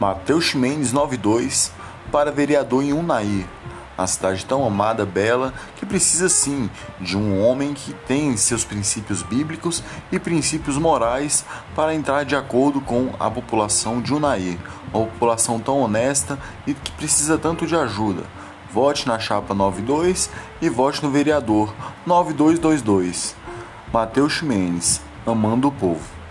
Matheus Mendes 92 para vereador em Unai, a cidade tão amada, bela, que precisa sim de um homem que tem seus princípios bíblicos e princípios morais para entrar de acordo com a população de Unai, uma população tão honesta e que precisa tanto de ajuda. Vote na chapa 92 e vote no vereador 9222. Matheus Mendes, amando o povo.